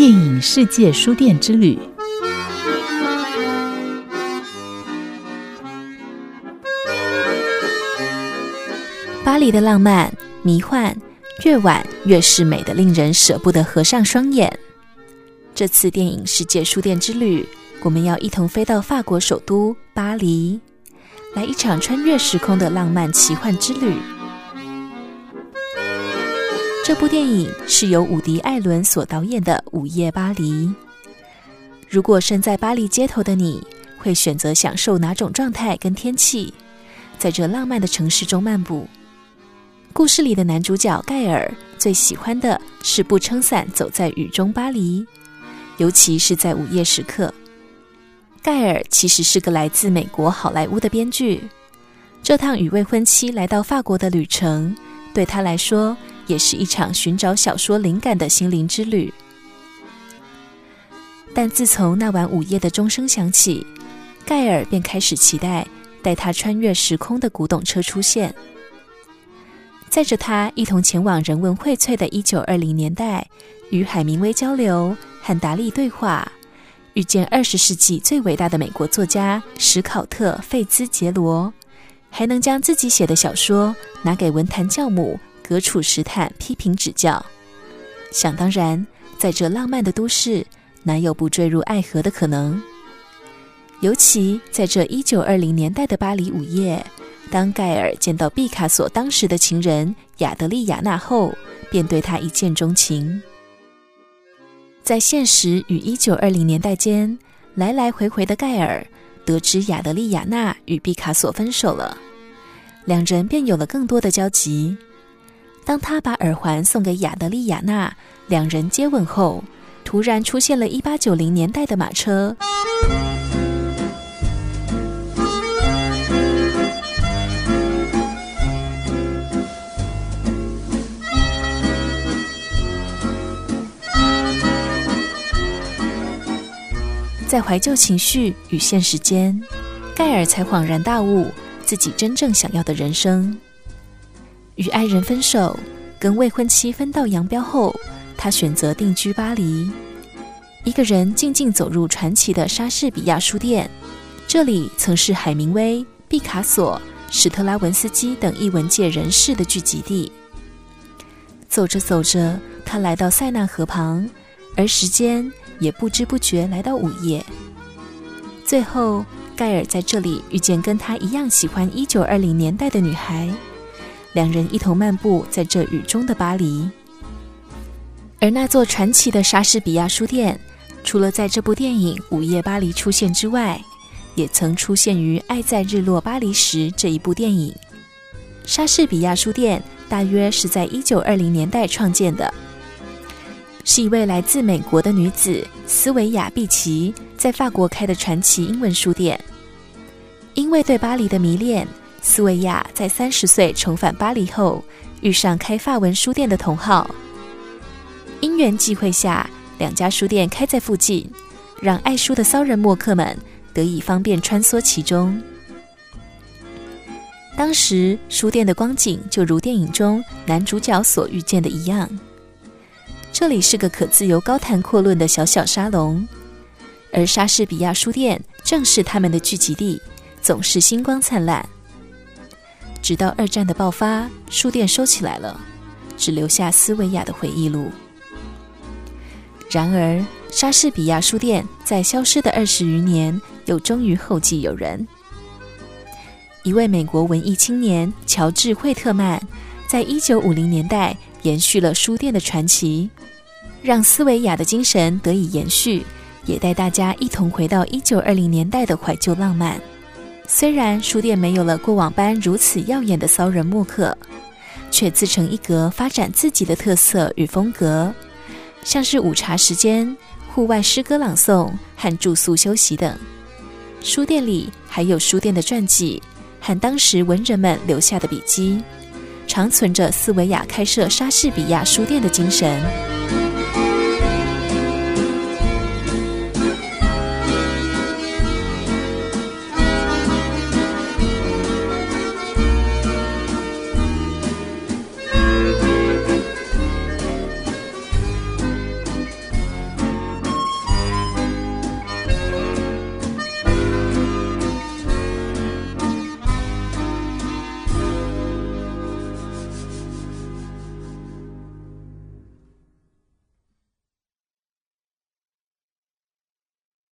电影世界书店之旅。巴黎的浪漫、迷幻，越晚越是美的，令人舍不得合上双眼。这次电影世界书店之旅，我们要一同飞到法国首都巴黎，来一场穿越时空的浪漫奇幻之旅。这部电影是由伍迪·艾伦所导演的《午夜巴黎》。如果身在巴黎街头的你，会选择享受哪种状态跟天气，在这浪漫的城市中漫步？故事里的男主角盖尔最喜欢的是不撑伞走在雨中巴黎，尤其是在午夜时刻。盖尔其实是个来自美国好莱坞的编剧，这趟与未婚妻来到法国的旅程，对他来说。也是一场寻找小说灵感的心灵之旅。但自从那晚午夜的钟声响起，盖尔便开始期待带他穿越时空的古董车出现，载着他一同前往人文荟萃的一九二零年代，与海明威交流，和达利对话，遇见二十世纪最伟大的美国作家史考特·费兹杰罗，还能将自己写的小说拿给文坛教母。格楚石坦批评指教，想当然，在这浪漫的都市，哪有不坠入爱河的可能？尤其在这一九二零年代的巴黎午夜，当盖尔见到毕卡索当时的情人亚德利亚娜后，便对她一见钟情。在现实与一九二零年代间来来回回的盖尔，得知亚德利亚娜与毕卡索分手了，两人便有了更多的交集。当他把耳环送给亚德利亚娜，两人接吻后，突然出现了一八九零年代的马车。在怀旧情绪与现实间，盖尔才恍然大悟自己真正想要的人生。与爱人分手，跟未婚妻分道扬镳后，他选择定居巴黎，一个人静静走入传奇的莎士比亚书店。这里曾是海明威、毕卡索、史特拉文斯基等艺文界人士的聚集地。走着走着，他来到塞纳河旁，而时间也不知不觉来到午夜。最后，盖尔在这里遇见跟他一样喜欢一九二零年代的女孩。两人一同漫步在这雨中的巴黎，而那座传奇的莎士比亚书店，除了在这部电影《午夜巴黎》出现之外，也曾出现于《爱在日落巴黎时》这一部电影。莎士比亚书店大约是在一九二零年代创建的，是一位来自美国的女子斯维亚·毕奇在法国开的传奇英文书店。因为对巴黎的迷恋。斯维亚在三十岁重返巴黎后，遇上开法文书店的同好，因缘际会下，两家书店开在附近，让爱书的骚人墨客们得以方便穿梭其中。当时书店的光景就如电影中男主角所遇见的一样，这里是个可自由高谈阔论的小小沙龙，而莎士比亚书店正是他们的聚集地，总是星光灿烂。直到二战的爆发，书店收起来了，只留下斯维亚的回忆录。然而，莎士比亚书店在消失的二十余年，又终于后继有人。一位美国文艺青年乔治·惠特曼，在一九五零年代延续了书店的传奇，让斯维亚的精神得以延续，也带大家一同回到一九二零年代的怀旧浪漫。虽然书店没有了过往般如此耀眼的骚人墨客，却自成一格，发展自己的特色与风格，像是午茶时间、户外诗歌朗诵和住宿休息等。书店里还有书店的传记和当时文人们留下的笔记，长存着斯维亚开设莎士比亚书店的精神。